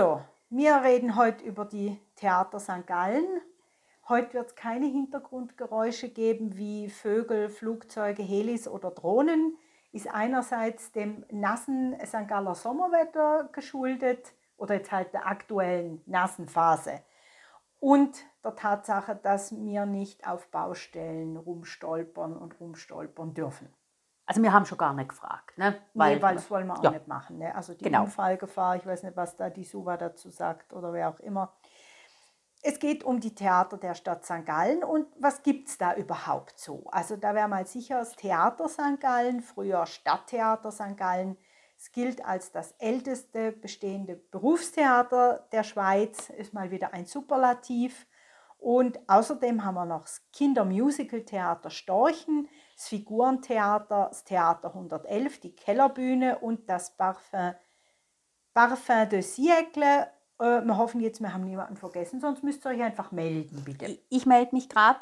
Also, wir reden heute über die Theater St. Gallen. Heute wird es keine Hintergrundgeräusche geben wie Vögel, Flugzeuge, Helis oder Drohnen. Ist einerseits dem nassen St. Galler Sommerwetter geschuldet oder jetzt halt der aktuellen nassen Phase. Und der Tatsache, dass wir nicht auf Baustellen rumstolpern und rumstolpern dürfen. Also wir haben schon gar nicht gefragt. Ne? Weil, nee, weil das wollen wir auch ja. nicht machen. Ne? Also die Genau. Unfallgefahr, ich weiß nicht, was da die SUVA dazu sagt oder wer auch immer. Es geht um die Theater der Stadt St. Gallen und was gibt es da überhaupt so? Also da wäre mal sicher das Theater St. Gallen, früher Stadttheater St. Gallen. Es gilt als das älteste bestehende Berufstheater der Schweiz, ist mal wieder ein Superlativ. Und außerdem haben wir noch das Kindermusicaltheater Storchen, das Figurentheater, das Theater 111, die Kellerbühne und das Parfum, Parfum de Siècle. Äh, wir hoffen jetzt, wir haben niemanden vergessen, sonst müsst ihr euch einfach melden, bitte. Ich, ich melde mich gerade.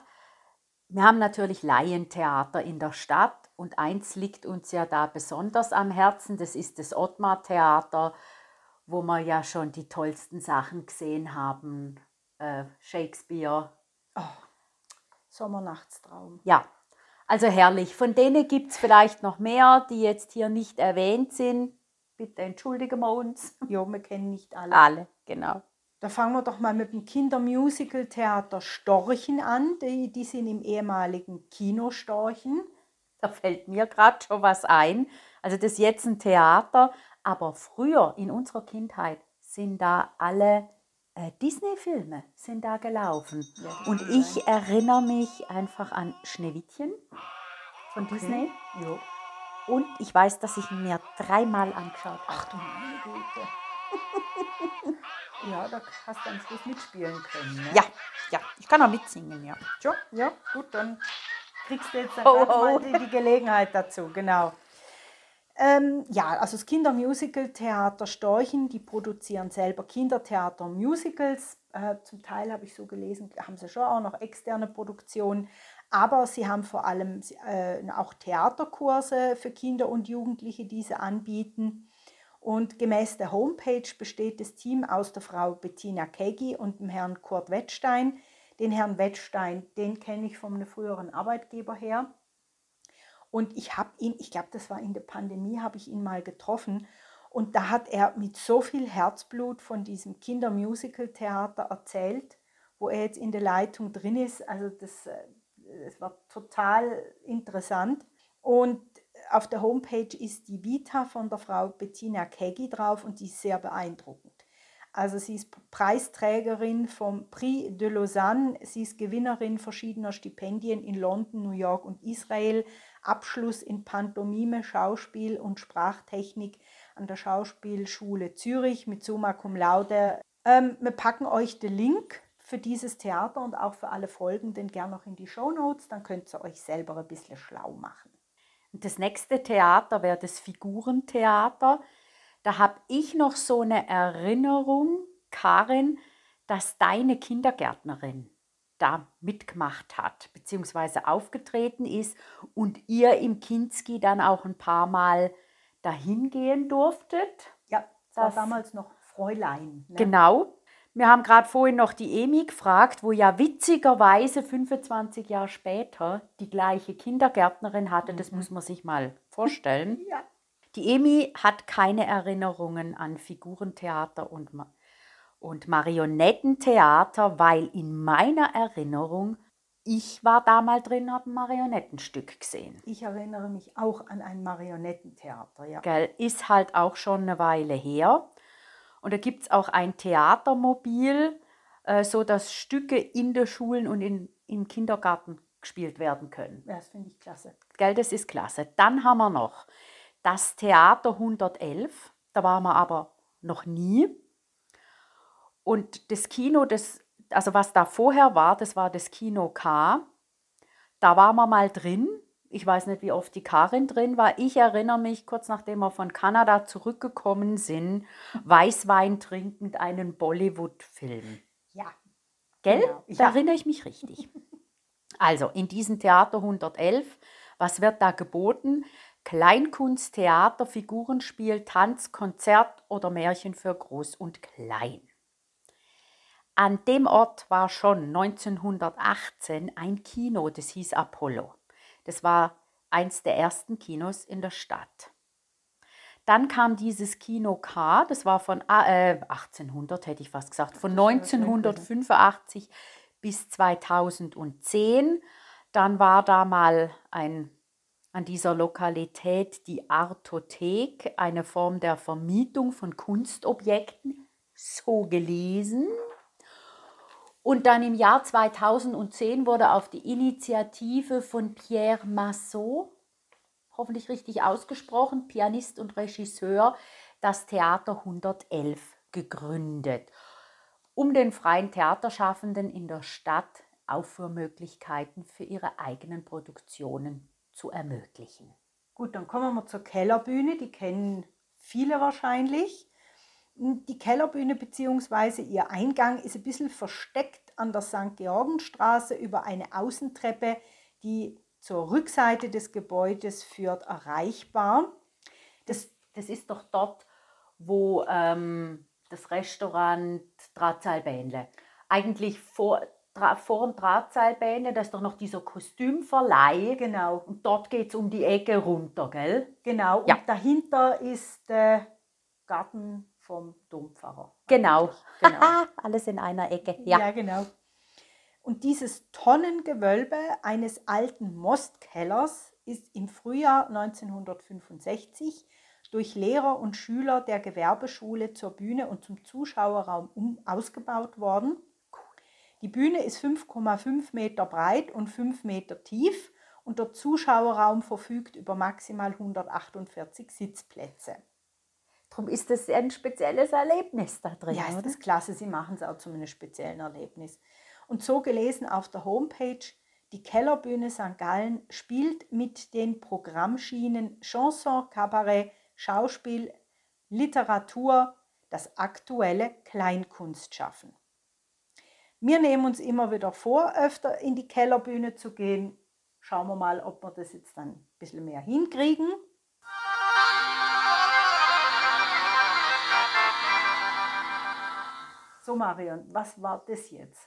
Wir haben natürlich Laientheater in der Stadt und eins liegt uns ja da besonders am Herzen, das ist das Ottmar-Theater, wo wir ja schon die tollsten Sachen gesehen haben. Äh, Shakespeare. Oh, Sommernachtstraum. Ja, also herrlich. Von denen gibt es vielleicht noch mehr, die jetzt hier nicht erwähnt sind. Bitte entschuldigen wir uns. Jo, wir kennen nicht alle. Alle, genau. Da fangen wir doch mal mit dem Kindermusicaltheater Storchen an. Die, die sind im ehemaligen Kino Storchen. Da fällt mir gerade schon was ein. Also das ist jetzt ein Theater, aber früher in unserer Kindheit sind da alle Disney-Filme sind da gelaufen. Ja, Und ich erinnere mich einfach an Schneewittchen von Disney. Jo. Und ich weiß, dass ich ihn mir dreimal angeschaut habe. Ach du meine Güte. ja, da hast du am Schluss mitspielen können. Ne? Ja, ja, ich kann auch mitsingen, ja. Ja, ja, gut, dann kriegst du jetzt ho. mal die, die Gelegenheit dazu, genau. Ähm, ja, also das Kindermusical-Theater Storchen, die produzieren selber Kindertheater und Musicals. Äh, zum Teil habe ich so gelesen, haben sie schon auch noch externe Produktionen. Aber sie haben vor allem äh, auch Theaterkurse für Kinder und Jugendliche, die sie anbieten. Und gemäß der Homepage besteht das Team aus der Frau Bettina Keggi und dem Herrn Kurt Wettstein. Den Herrn Wettstein, den kenne ich von einem früheren Arbeitgeber her. Und ich habe ihn, ich glaube, das war in der Pandemie, habe ich ihn mal getroffen. Und da hat er mit so viel Herzblut von diesem Kindermusical-Theater erzählt, wo er jetzt in der Leitung drin ist. Also das, äh, das war total interessant. Und auf der Homepage ist die Vita von der Frau Bettina Keggi drauf und die ist sehr beeindruckend. Also sie ist Preisträgerin vom Prix de Lausanne, sie ist Gewinnerin verschiedener Stipendien in London, New York und Israel, Abschluss in Pantomime, Schauspiel und Sprachtechnik an der Schauspielschule Zürich mit Summa Cum Laude. Ähm, wir packen euch den Link für dieses Theater und auch für alle Folgenden gern noch in die Show Notes, dann könnt ihr euch selber ein bisschen schlau machen. Und das nächste Theater wäre das Figurentheater. Da habe ich noch so eine Erinnerung, Karin, dass deine Kindergärtnerin da mitgemacht hat, beziehungsweise aufgetreten ist und ihr im Kinski dann auch ein paar Mal dahin gehen durftet. Ja, das war damals noch Fräulein. Ne? Genau. Wir haben gerade vorhin noch die Emi gefragt, wo ja witzigerweise 25 Jahre später die gleiche Kindergärtnerin hatte. Das muss man sich mal vorstellen. Ja. Die Emi hat keine Erinnerungen an Figurentheater und, und Marionettentheater, weil in meiner Erinnerung, ich war da mal drin, habe ein Marionettenstück gesehen. Ich erinnere mich auch an ein Marionettentheater, ja. Gell, ist halt auch schon eine Weile her. Und da gibt es auch ein Theatermobil, äh, so dass Stücke in den Schulen und in, im Kindergarten gespielt werden können. Ja, das finde ich klasse. Gell, das ist klasse. Dann haben wir noch das Theater 111. Da waren wir aber noch nie. Und das Kino, das, also was da vorher war, das war das Kino K. Da waren wir mal drin. Ich weiß nicht, wie oft die Karin drin war. Ich erinnere mich, kurz nachdem wir von Kanada zurückgekommen sind, Weißwein trinkend einen Bollywood-Film. Ja. Gell? Genau. Da Ja. erinnere ich mich richtig. Also, in diesem Theater 111, was wird da geboten? Kleinkunst, Theater, Figurenspiel, Tanz, Konzert oder Märchen für Groß und Klein. An dem Ort war schon 1918 ein Kino, das hieß Apollo. Das war eins der ersten Kinos in der Stadt. Dann kam dieses Kino K, das war von äh, 1800, hätte ich fast gesagt, von Das wäre schön gewesen. 1985 bis 2010. Dann war da mal ein, an dieser Lokalität die Artothek, eine Form der Vermietung von Kunstobjekten, so gelesen. Und dann im Jahr 2010 wurde auf die Initiative von Pierre Massot, hoffentlich richtig ausgesprochen, Pianist und Regisseur, das Theater 111 gegründet, um den freien Theaterschaffenden in der Stadt Aufführmöglichkeiten für ihre eigenen Produktionen zu ermöglichen. Gut, dann kommen wir zur Kellerbühne. Die kennen viele wahrscheinlich. Die Kellerbühne bzw. ihr Eingang ist ein bisschen versteckt an der St. Georgenstraße über eine Außentreppe, die zur Rückseite des Gebäudes führt, erreichbar. Das, das ist doch dort, wo ähm, das Restaurant Drahtseilbähnle. Eigentlich vor, dra, vor dem Drahtseilbähnle, da ist doch noch dieser Kostümverleih. Genau, Und dort geht es um die Ecke runter, gell? genau. Ja. Und dahinter ist der Garten vom Dompfarrer. Genau. genau. Alles in einer Ecke. Ja. Ja. genau. Und dieses Tonnengewölbe eines alten Mostkellers ist im Frühjahr 1965 durch Lehrer und Schüler der Gewerbeschule zur Bühne und zum Zuschauerraum um, ausgebaut worden. Die Bühne ist 5,5 Meter breit und 5 Meter tief und der Zuschauerraum verfügt über maximal 148 Sitzplätze. Darum ist das ein spezielles Erlebnis da drin, Ja, ist oder? das klasse. Sie machen es auch zu einem speziellen Erlebnis. Und so gelesen auf der Homepage, die Kellerbühne St. Gallen spielt mit den Programmschienen Chanson, Kabarett, Schauspiel, Literatur, das aktuelle Kleinkunstschaffen. Wir nehmen uns immer wieder vor, öfter in die Kellerbühne zu gehen. Schauen wir mal, ob wir das jetzt dann ein bisschen mehr hinkriegen. So, Marion, was war das jetzt?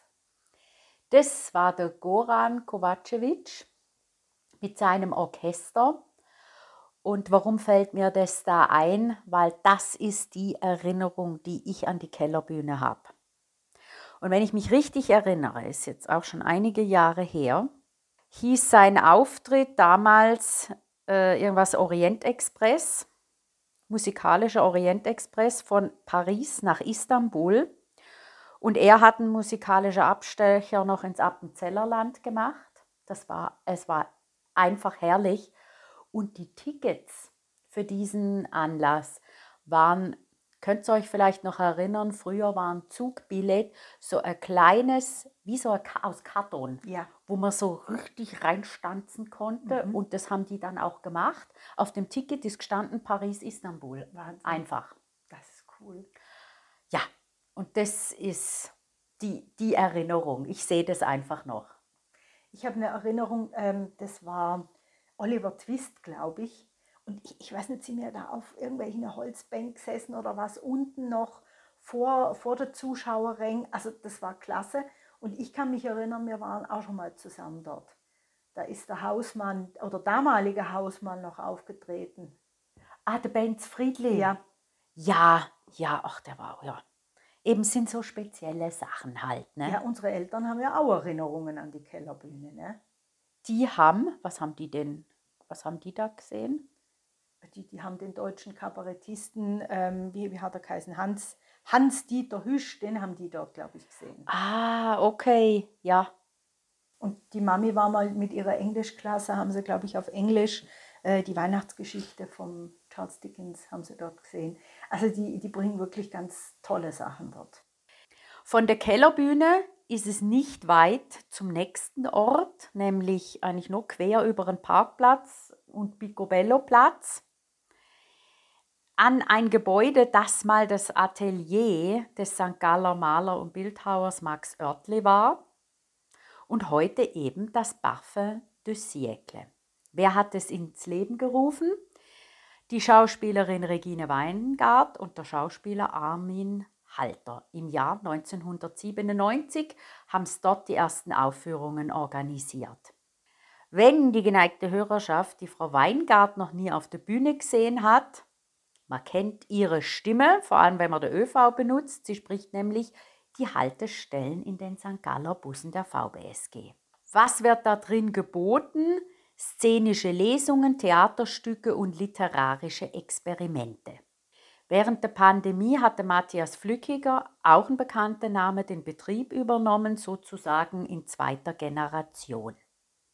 Das war der Goran Kovacevic mit seinem Orchester. Und warum fällt mir das da ein? Weil das ist die Erinnerung, die ich an die Kellerbühne habe. Und wenn ich mich richtig erinnere, ist jetzt auch schon einige Jahre her, hieß sein Auftritt damals äh, irgendwas Orientexpress, musikalischer Orientexpress von Paris nach Istanbul. Und er hat einen musikalischen Abstecher noch ins Appenzellerland gemacht. Das war, es war einfach herrlich. Und die Tickets für diesen Anlass waren, könnt ihr euch vielleicht noch erinnern, früher war ein Zugbillett so ein kleines, wie so ein aus Karton, Ja, wo man so richtig reinstanzen konnte. Mhm. Und das haben die dann auch gemacht. Auf dem Ticket ist gestanden Paris-Istanbul. Einfach. das ist cool. Und das ist die, die Erinnerung. Ich sehe das einfach noch. Ich habe eine Erinnerung, ähm, das war Oliver Twist, glaube ich. Und ich, ich weiß nicht, sind wir da auf irgendwelchen Holzbänken gesessen oder was unten noch vor, vor der Zuschauerring. Also das war klasse. Und ich kann mich erinnern, wir waren auch schon mal zusammen dort. Da ist der Hausmann oder damalige Hausmann noch aufgetreten. Ah, der Benz Friedli. Ja, Ja, ja, ach, der war, ja. Eben sind so spezielle Sachen halt, ne? ja, unsere Eltern haben ja auch Erinnerungen an die Kellerbühne. Ne? Die haben, was haben die denn, was haben die da gesehen? Die, die haben den deutschen Kabarettisten, ähm, wie, wie hat er geheißen, Hans, Hans-Dieter Hüsch, den haben die dort, glaube ich, gesehen. Ah, okay, ja. Und die Mami war mal mit ihrer Englischklasse, haben sie, glaube ich, auf Englisch äh, die Weihnachtsgeschichte von Charles Dickens haben sie dort gesehen. Also die, die bringen wirklich ganz tolle Sachen dort. Von der Kellerbühne ist es nicht weit zum nächsten Ort, nämlich eigentlich nur quer über den Parkplatz und Picobello-Platz an ein Gebäude, das mal das Atelier des St. Galler Maler und Bildhauers Max Oertli war und heute eben das Parfum de Siècle. Wer hat es ins Leben gerufen? Die Schauspielerin Regine Weingart und der Schauspieler Armin Halter. Im Jahr 1997 haben sie dort die ersten Aufführungen organisiert. Wenn die geneigte Hörerschaft die Frau Weingart noch nie auf der Bühne gesehen hat, man kennt ihre Stimme, vor allem wenn man der ÖV benutzt. Sie spricht nämlich die Haltestellen in den St. Galler Bussen der VBSG. Was wird da drin geboten? Szenische Lesungen, Theaterstücke und literarische Experimente. Während der Pandemie hatte Matthias Flückiger, auch ein bekannter Name, den Betrieb übernommen, sozusagen in zweiter Generation.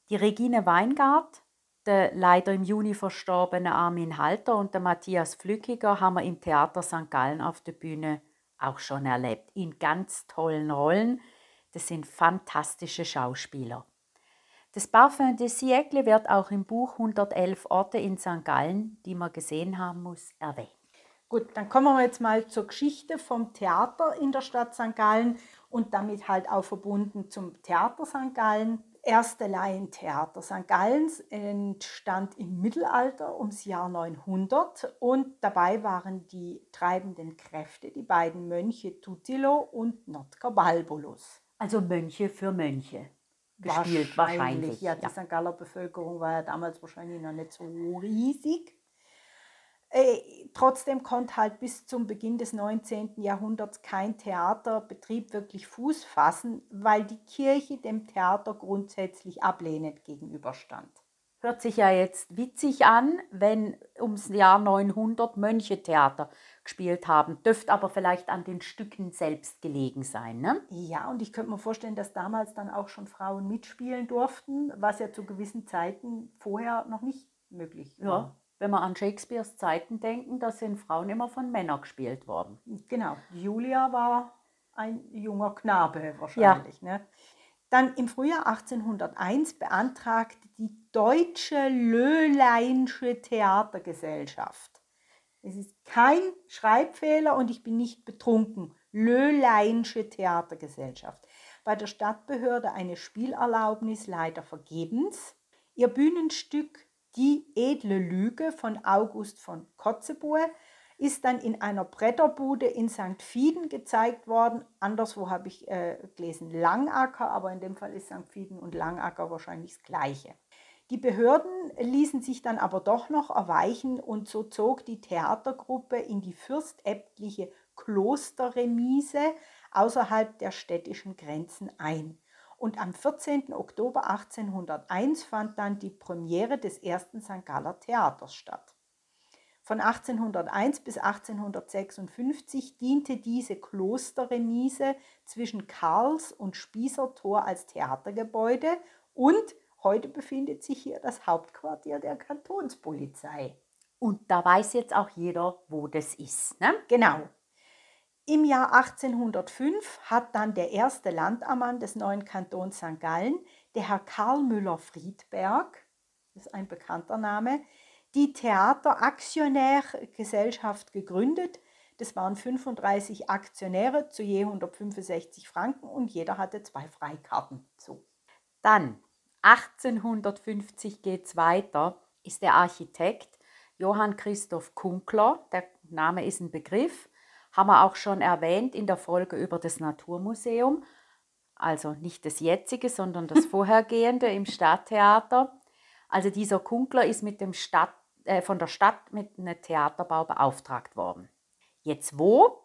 Die Regine Weingart der leider im Juni verstorbene Armin Halter und der Matthias Flückiger haben wir im Theater St. Gallen auf der Bühne auch schon erlebt. In ganz tollen Rollen. Das sind fantastische Schauspieler. Das Parfum de Siècle wird auch im Buch 111 Orte in St. Gallen, die man gesehen haben muss, erwähnt. Gut, dann kommen wir jetzt mal zur Geschichte vom Theater in der Stadt St. Gallen und damit halt auch verbunden zum Theater St. Gallen erste Laientheater St. Gallens entstand im Mittelalter ums Jahr 900 und dabei waren die treibenden Kräfte die beiden Mönche Tutilo und Notker Balbolus. Also Mönche für Mönche gespielt wahrscheinlich. wahrscheinlich. Ja, die ja. St. Galler Bevölkerung war ja damals wahrscheinlich noch nicht so riesig. Äh, trotzdem konnte halt bis zum Beginn des 19. Jahrhunderts kein Theaterbetrieb wirklich Fuß fassen, weil die Kirche dem Theater grundsätzlich ablehnend gegenüberstand. Hört sich ja jetzt witzig an, wenn ums Jahr 900 Mönche Theater gespielt haben. Dürfte aber vielleicht an den Stücken selbst gelegen sein, ne? Ja, und ich könnte mir vorstellen, dass damals dann auch schon Frauen mitspielen durften, was ja zu gewissen Zeiten vorher noch nicht möglich war. Ja wenn wir an Shakespeares Zeiten denken, da sind Frauen immer von Männern gespielt worden. Genau. Julia war ein junger Knabe wahrscheinlich. Ja. Ne? Dann im Frühjahr 1801 beantragte die Deutsche Löhleinsche Theatergesellschaft. Es ist kein Schreibfehler und ich bin nicht betrunken. Löhleinsche Theatergesellschaft. Bei der Stadtbehörde eine Spielerlaubnis leider vergebens. Ihr Bühnenstück die edle Lüge von August von Kotzebue ist dann in einer Bretterbude in St. Fieden gezeigt worden. Anderswo habe ich äh, gelesen Langacker, aber in dem Fall ist St. Fieden und Langacker wahrscheinlich das Gleiche. Die Behörden ließen sich dann aber doch noch erweichen und so zog die Theatergruppe in die fürstäbtliche Klosterremise außerhalb der städtischen Grenzen ein. Und am 14. Oktober 1801 fand dann die Premiere des ersten St. Galler Theaters statt. Von 1801 bis 1856 diente diese Klosterremise zwischen Karls- und Spießertor als Theatergebäude und heute befindet sich hier das Hauptquartier der Kantonspolizei. Und da weiß jetzt auch jeder, wo das ist. Ne? Genau. Im Jahr 1805 hat dann der erste Landammann des neuen Kantons St. Gallen, der Herr Karl Müller-Friedberg, das ist ein bekannter Name, die Theateraktionärgesellschaft gegründet. Das waren 35 Aktionäre zu je 165 Franken und jeder hatte zwei Freikarten. So. Dann 1850 geht es weiter, ist der Architekt Johann Christoph Kunkler, der Name ist ein Begriff, haben wir auch schon erwähnt in der Folge über das Naturmuseum. Also nicht das jetzige, sondern das vorhergehende im Stadttheater. Also dieser Kunkler ist mit dem Stadt, äh, von der Stadt mit einem Theaterbau beauftragt worden. Jetzt wo?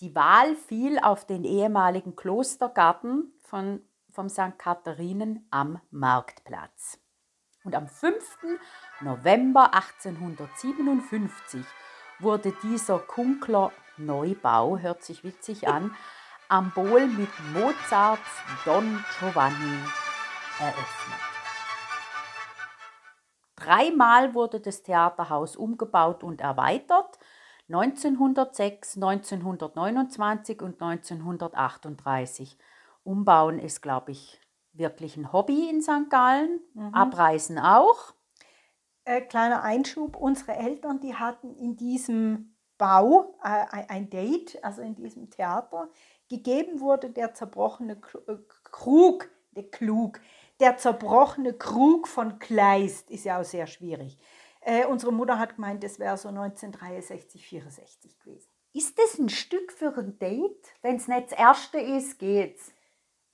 Die Wahl fiel auf den ehemaligen Klostergarten von, vom St. Katharinen am Marktplatz. Und am 5. November 1857 wurde dieser Kunkler Neubau, hört sich witzig an, am Bohl mit Mozarts Don Giovanni eröffnet. Dreimal wurde das Theaterhaus umgebaut und erweitert. 1906, 1929 und 1938. Umbauen ist, glaube ich, wirklich ein Hobby in St. Gallen. Mhm. Abreisen auch. Äh, kleiner Einschub, unsere Eltern, die hatten in diesem Bau äh, ein Date, also in diesem Theater. Gegeben wurde der zerbrochene äh, Krug, der Klug, der zerbrochene Krug von Kleist, ist ja auch sehr schwierig. Äh, unsere Mutter hat gemeint, das wäre so 1963, 64 gewesen. Ist das ein Stück für ein Date? Wenn es nicht das erste ist, geht's.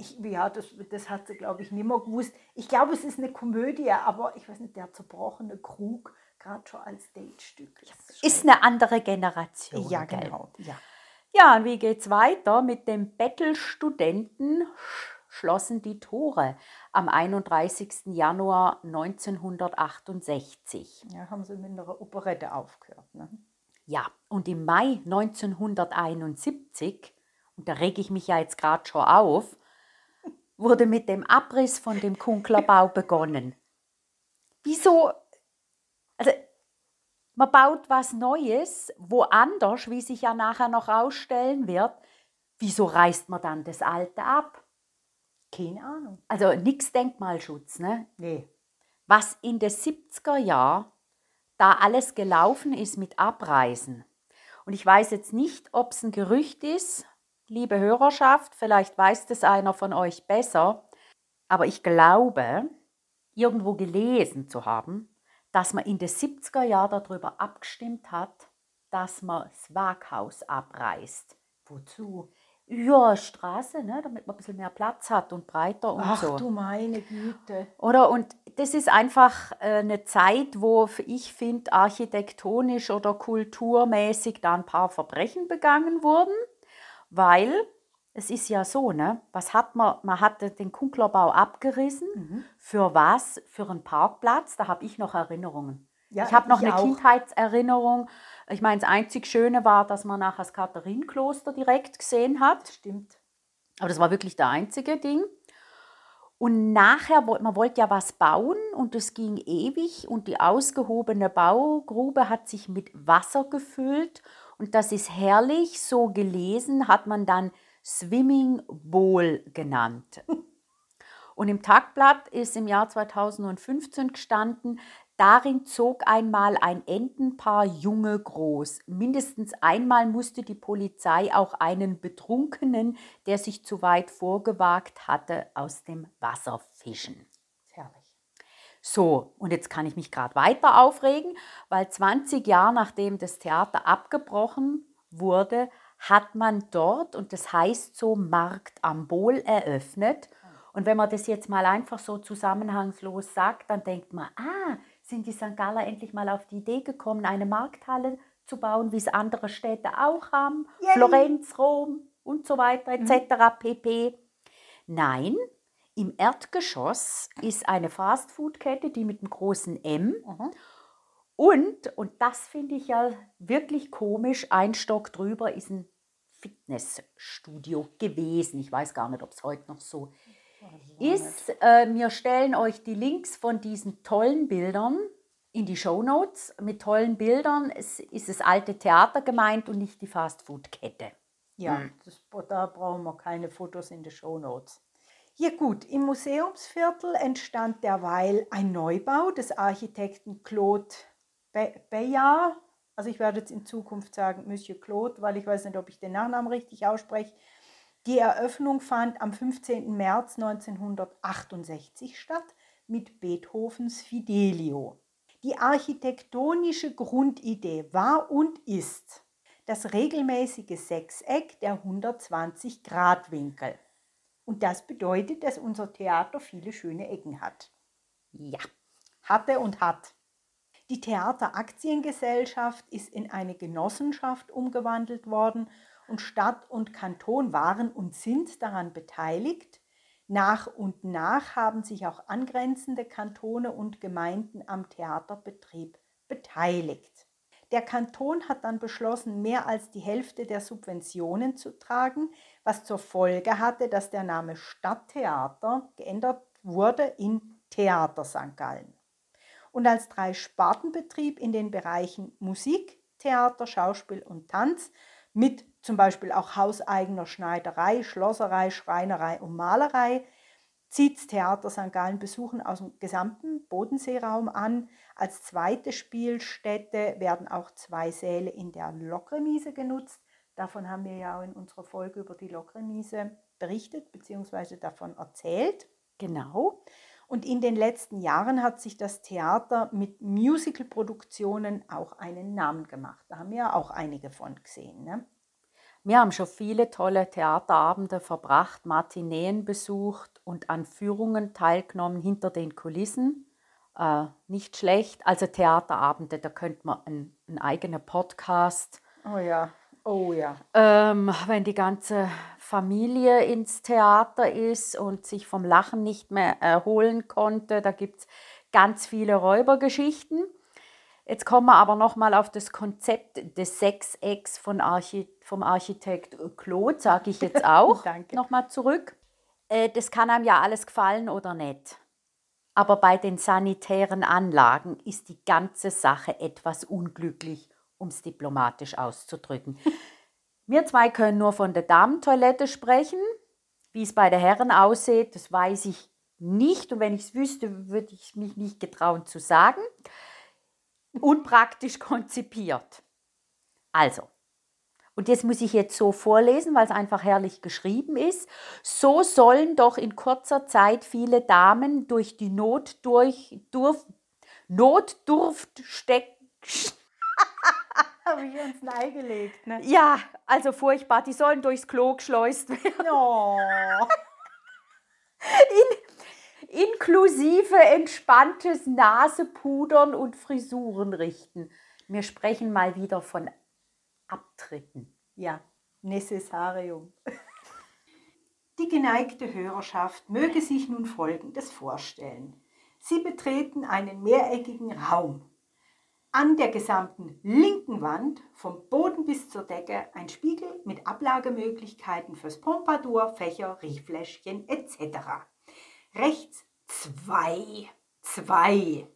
Ich, ja, das, das hat sie, glaube ich, nicht mehr gewusst. Ich glaube, es ist eine Komödie, aber ich weiß nicht, der zerbrochene Krug, gerade schon als Datestück. Ist, ist eine andere Generation. Ja, genau. Ja. ja, und wie geht's weiter? Mit dem Bettelstudenten schlossen die Tore am 31. Januar 1968. Ja, haben sie mit einer Operette aufgehört. Ne? Ja, und im Mai 1971, und da rege ich mich ja jetzt gerade schon auf, wurde mit dem Abriss von dem Kunklerbau begonnen. Wieso? Also, man baut was Neues, woanders, wie sich ja nachher noch ausstellen wird. Wieso reißt man dann das Alte ab? Keine Ahnung. Also nichts Denkmalschutz, ne? Nee. Was in den 70er Jahren da alles gelaufen ist mit Abreisen. Und ich weiß jetzt nicht, ob es ein Gerücht ist liebe Hörerschaft, vielleicht weiß das einer von euch besser, aber ich glaube, irgendwo gelesen zu haben, dass man in den 70er Jahren darüber abgestimmt hat, dass man das Waghaus abreißt. Wozu? Ja, Straße, ne, damit man ein bisschen mehr Platz hat und breiter und Ach, so. Ach du meine Güte. Oder und das ist einfach äh, eine Zeit, wo ich finde, architektonisch oder kulturmäßig da ein paar Verbrechen begangen wurden weil es ist ja so, ne? Was hat man? Man hatte den Kunklerbau abgerissen. Mhm. Für was? Für einen Parkplatz. Da habe ich noch Erinnerungen. Ja, ich habe noch ich eine auch. Kindheitserinnerung. Ich meine, das einzig Schöne war, dass man nachher das Katharinenkloster direkt gesehen hat. Stimmt. Aber das war wirklich der einzige Ding. Und nachher, man wollte ja was bauen und es ging ewig und die ausgehobene Baugrube hat sich mit Wasser gefüllt und das ist herrlich, so gelesen hat man dann Swimming Bowl genannt. Und im Tagblatt ist im Jahr 2015 gestanden, darin zog einmal ein Entenpaar Junge groß. Mindestens einmal musste die Polizei auch einen Betrunkenen, der sich zu weit vorgewagt hatte, aus dem Wasser fischen. So, und jetzt kann ich mich gerade weiter aufregen, weil 20 Jahre nachdem das Theater abgebrochen wurde, hat man dort, und das heißt so Markt am Bohl eröffnet. Und wenn man das jetzt mal einfach so zusammenhangslos sagt, dann denkt man, ah, sind die St. Galler endlich mal auf die Idee gekommen, eine Markthalle zu bauen, wie es andere Städte auch haben, Yay. Florenz, Rom und so weiter etc. Mhm. pp. Nein, im Erdgeschoss ist eine Fastfood-Kette, die mit einem großen M. Mhm. Und, und das finde ich ja wirklich komisch, ein Stock drüber ist ein Fitnessstudio gewesen. Ich weiß gar nicht, ob es heute noch so ist. Äh, wir stellen euch die Links von diesen tollen Bildern in die Show Notes. Mit tollen Bildern es ist das alte Theater gemeint und nicht die Fastfood-Kette. Ja, hm. das, da brauchen wir keine Fotos in den Show Notes. Ja gut, im Museumsviertel entstand derweil ein Neubau des Architekten Claude Bayard. Also ich werde jetzt in Zukunft sagen Monsieur Claude, weil ich weiß nicht, ob ich den Nachnamen richtig ausspreche. Die Eröffnung fand am 15. März 1968 statt mit Beethovens Fidelio. Die architektonische Grundidee war und ist das regelmäßige Sechseck der 120 Grad Winkel. Und das bedeutet, dass unser Theater viele schöne Ecken hat. Ja, hatte und hat. Die Theateraktiengesellschaft ist in eine Genossenschaft umgewandelt worden und Stadt und Kanton waren und sind daran beteiligt. Nach und nach haben sich auch angrenzende Kantone und Gemeinden am Theaterbetrieb beteiligt. Der Kanton hat dann beschlossen, mehr als die Hälfte der Subventionen zu tragen, was zur Folge hatte, dass der Name Stadttheater geändert wurde in Theater St. Gallen. Und als Drei-Spartenbetrieb in den Bereichen Musik, Theater, Schauspiel und Tanz mit zum Beispiel auch hauseigener Schneiderei, Schlosserei, Schreinerei und Malerei zieht das Theater St. Gallen Besuchen aus dem gesamten Bodenseeraum an. Als zweite Spielstätte werden auch zwei Säle in der Lokremise genutzt. Davon haben wir ja auch in unserer Folge über die Lokremise berichtet bzw. davon erzählt. Genau. Und in den letzten Jahren hat sich das Theater mit Musical-Produktionen auch einen Namen gemacht. Da haben wir ja auch einige von gesehen. Ne? Wir haben schon viele tolle Theaterabende verbracht, Matineen besucht und an Führungen teilgenommen hinter den Kulissen. Äh, nicht schlecht. Also Theaterabende, da könnte man einen, einen eigenen Podcast. Oh ja, oh ja. Ähm, wenn die ganze Familie ins Theater ist und sich vom Lachen nicht mehr erholen konnte. Da gibt es ganz viele Räubergeschichten. Jetzt kommen wir aber nochmal auf das Konzept des Sechsecks von Archi vom Architekt Claude, sage ich jetzt auch nochmal zurück. Äh, das kann einem ja alles gefallen oder nicht. Aber bei den sanitären Anlagen ist die ganze Sache etwas unglücklich, um es diplomatisch auszudrücken. Wir zwei können nur von der Damentoilette sprechen. Wie es bei der Herren aussieht, das weiß ich nicht. Und wenn ich es wüsste, würde ich mich nicht getrauen zu sagen. Unpraktisch konzipiert. Also, und das muss ich jetzt so vorlesen, weil es einfach herrlich geschrieben ist. So sollen doch in kurzer Zeit viele Damen durch die Not durch, durf, Notdurft stecken. Habe ich uns neigelegt, ne? Ja, also furchtbar. Die sollen durchs Klo geschleust werden. Oh. In, inklusive entspanntes Nasepudern und Frisuren richten. Wir sprechen mal wieder von Abtritten. Ja, Necessarium. Die geneigte Hörerschaft möge sich nun Folgendes vorstellen. Sie betreten einen mehreckigen Raum. An der gesamten linken Wand, vom Boden bis zur Decke, ein Spiegel mit Ablagemöglichkeiten fürs Pompadour, Fächer, Riechfläschchen etc. Rechts zwei, zwei.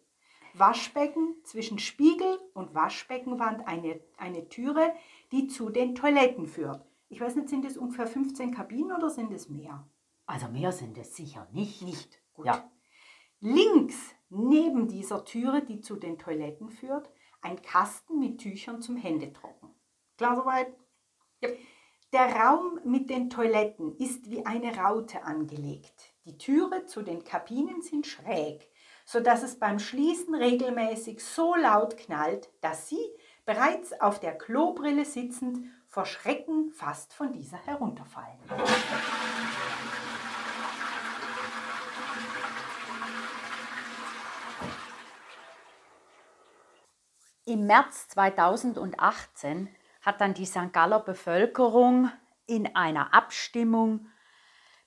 Waschbecken zwischen Spiegel und Waschbeckenwand eine, eine Türe, die zu den Toiletten führt. Ich weiß nicht, sind es ungefähr 15 Kabinen oder sind es mehr? Also mehr sind es sicher nicht. Nicht. Gut. Ja. Links neben dieser Türe, die zu den Toiletten führt, ein Kasten mit Tüchern zum Händetrocken. Klar soweit? Ja. Der Raum mit den Toiletten ist wie eine Raute angelegt. Die Türe zu den Kabinen sind schräg, sodass es beim Schließen regelmäßig so laut knallt, dass Sie, bereits auf der Klobrille sitzend, vor Schrecken fast von dieser herunterfallen. Im März 2018 hat dann die St. Galler Bevölkerung in einer Abstimmung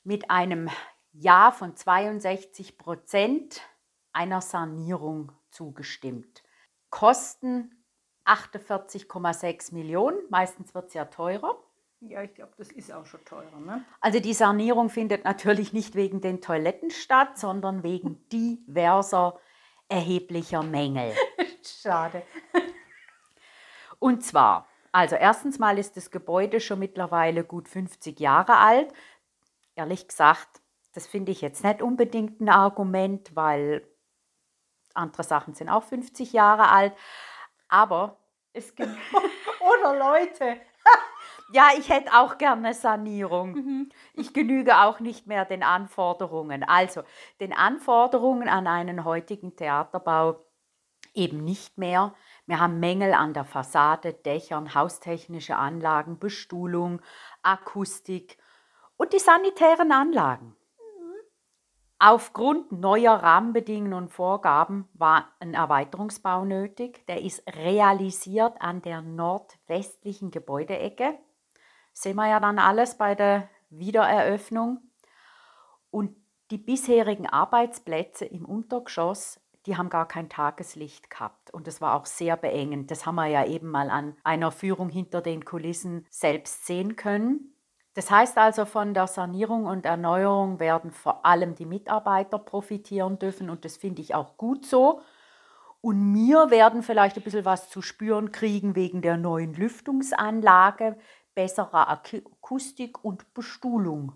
mit einem Ja von 62 Prozent einer Sanierung zugestimmt. Kosten 48,6 Millionen, meistens wird es ja teurer. Ja, ich glaube, das ist auch schon teurer. Ne? Also die Sanierung findet natürlich nicht wegen den Toiletten statt, sondern wegen diverser erheblicher Mängel. Schade. Und zwar, also erstens mal ist das Gebäude schon mittlerweile gut 50 Jahre alt. Ehrlich gesagt, das finde ich jetzt nicht unbedingt ein Argument, weil andere Sachen sind auch 50 Jahre alt. Aber es gibt. Oder Leute. ja, ich hätte auch gerne Sanierung. Mhm. Ich genüge auch nicht mehr den Anforderungen. Also, den Anforderungen an einen heutigen Theaterbau eben nicht mehr. Wir haben Mängel an der Fassade, Dächern, haustechnische Anlagen, Bestuhlung, Akustik und die sanitären Anlagen. Aufgrund neuer Rahmenbedingungen und Vorgaben war ein Erweiterungsbau nötig. Der ist realisiert an der nordwestlichen Gebäudeecke. Sehen wir ja dann alles bei der Wiedereröffnung. Und die bisherigen Arbeitsplätze im Untergeschoss, die haben gar kein Tageslicht gehabt. Und das war auch sehr beengend. Das haben wir ja eben mal an einer Führung hinter den Kulissen selbst sehen können. Das heißt also, von der Sanierung und Erneuerung werden vor allem die Mitarbeiter profitieren dürfen und das finde ich auch gut so. Und wir werden vielleicht ein bisschen was zu spüren kriegen wegen der neuen Lüftungsanlage, besserer Akustik und Bestuhlung.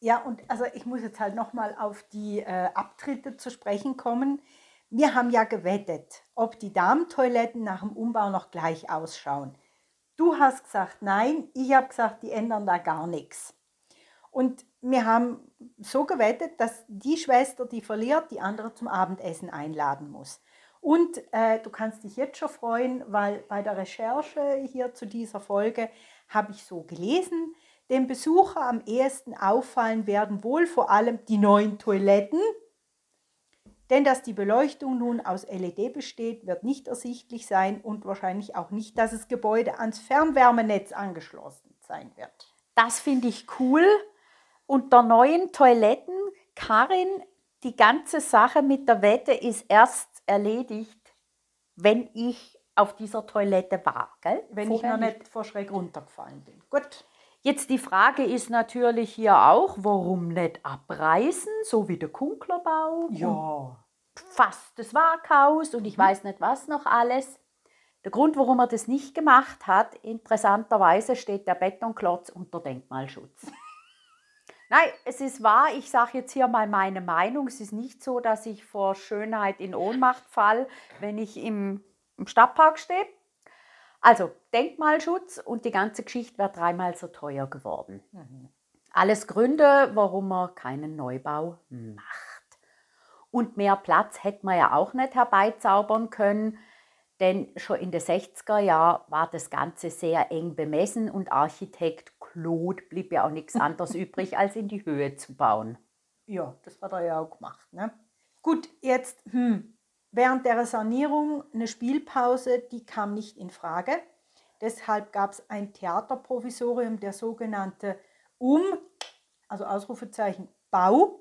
Ja, und also ich muss jetzt halt nochmal auf die äh, Abtritte zu sprechen kommen. Wir haben ja gewettet, ob die Damentoiletten nach dem Umbau noch gleich ausschauen. Du hast gesagt nein, ich habe gesagt, die ändern da gar nichts. Und wir haben so gewettet, dass die Schwester, die verliert, die andere zum Abendessen einladen muss. Und äh, du kannst dich jetzt schon freuen, weil bei der Recherche hier zu dieser Folge habe ich so gelesen, dem Besucher am ehesten auffallen werden wohl vor allem die neuen Toiletten, denn dass die Beleuchtung nun aus LED besteht, wird nicht ersichtlich sein und wahrscheinlich auch nicht, dass das Gebäude ans Fernwärmenetz angeschlossen sein wird. Das finde ich cool. Unter neuen Toiletten, Karin, die ganze Sache mit der Wette ist erst erledigt, wenn ich auf dieser Toilette war. Gell? Wenn Vorher ich noch nicht vor schräg runtergefallen bin. Gut. Jetzt die Frage ist natürlich hier auch, warum nicht abreißen, so wie der Kunklerbau? Ja. Fast das Waghaus und ich mhm. weiß nicht was noch alles. Der Grund, warum er das nicht gemacht hat, interessanterweise steht der Betonklotz unter Denkmalschutz. Nein, es ist wahr, ich sage jetzt hier mal meine Meinung. Es ist nicht so, dass ich vor Schönheit in Ohnmacht fall, wenn ich im, im Stadtpark stehe. Also Denkmalschutz und die ganze Geschichte wäre dreimal so teuer geworden. Mhm. Alles Gründe, warum man keinen Neubau macht. Und mehr Platz hätte man ja auch nicht herbeizaubern können, denn schon in den 60er Jahren war das Ganze sehr eng bemessen und Architekt Claude blieb ja auch nichts anderes übrig, als in die Höhe zu bauen. Ja, das hat er ja auch gemacht. Ne? Gut, jetzt, hm, Während der Sanierung eine Spielpause, die kam nicht in Frage. Deshalb gab es ein Theaterprovisorium, der sogenannte Um, also Ausrufezeichen Bau.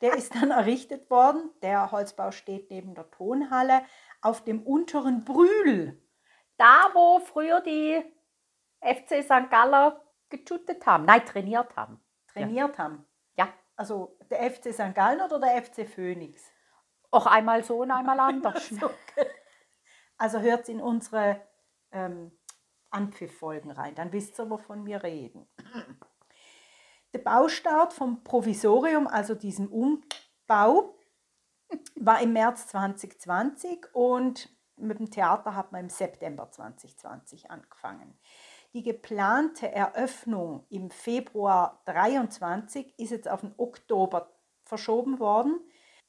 Der ist dann errichtet worden. Der Holzbau steht neben der Tonhalle auf dem unteren Brühl. Da, wo früher die FC St. Galler geshootet haben, nein, trainiert haben. Trainiert ja. haben? Ja. Also der FC St. Gallen oder der FC Phoenix? Auch einmal so und einmal anders. also hört in unsere ähm, Anpfiff-Folgen rein, dann wisst ihr, wovon wir reden. Der Baustart vom Provisorium, also diesem Umbau, war im März 2020 und mit dem Theater hat man im September 2020 angefangen. Die geplante Eröffnung im Februar 2023 ist jetzt auf den Oktober verschoben worden.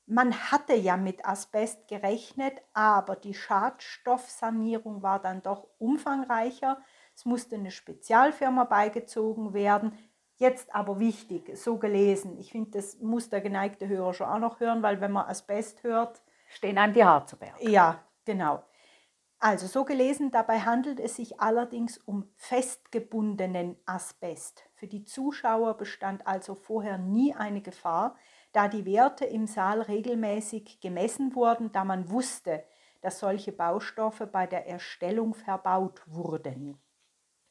Man hatte ja mit Asbest gerechnet, aber die Schadstoffsanierung war dann doch umfangreicher. Es musste eine Spezialfirma beigezogen werden. Jetzt aber wichtig, so gelesen. Ich finde, das muss der geneigte Hörer schon auch noch hören, weil wenn man Asbest hört, stehen einem die Haare zu Berg. Ja, genau. Also so gelesen, dabei handelt es sich allerdings um festgebundenen Asbest. Für die Zuschauer bestand also vorher nie eine Gefahr, da die Werte im Saal regelmäßig gemessen wurden, da man wusste, dass solche Baustoffe bei der Erstellung verbaut wurden.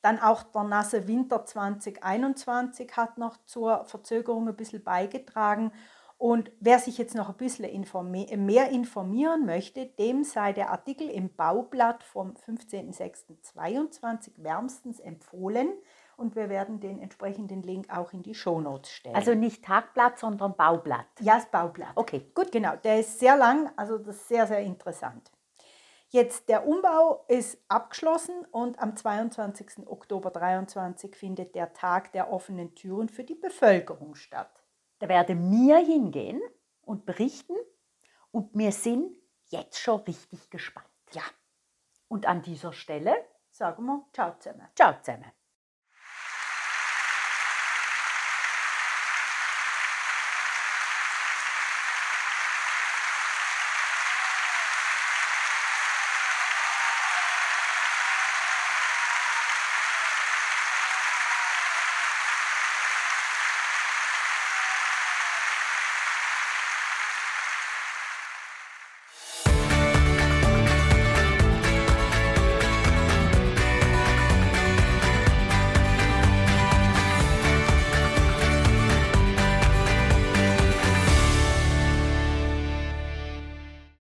Dann auch der nasse Winter 2021 hat noch zur Verzögerung ein bisschen beigetragen. Und wer sich jetzt noch ein bisschen informi mehr informieren möchte, dem sei der Artikel im Baublatt vom 15.06.22 wärmstens empfohlen und wir werden den entsprechenden Link auch in die Shownotes stellen. Also nicht Tagblatt, sondern Baublatt. Ja, das Baublatt. Okay, gut. Genau, der ist sehr lang, also das ist sehr, sehr interessant. Jetzt der Umbau ist abgeschlossen und am 22. Oktober 2023 findet der Tag der offenen Türen für die Bevölkerung statt. Da werde mir hingehen und berichten und wir sind jetzt schon richtig gespannt. Ja. Und an dieser Stelle sagen wir Ciao zusammen. Ciao zusammen.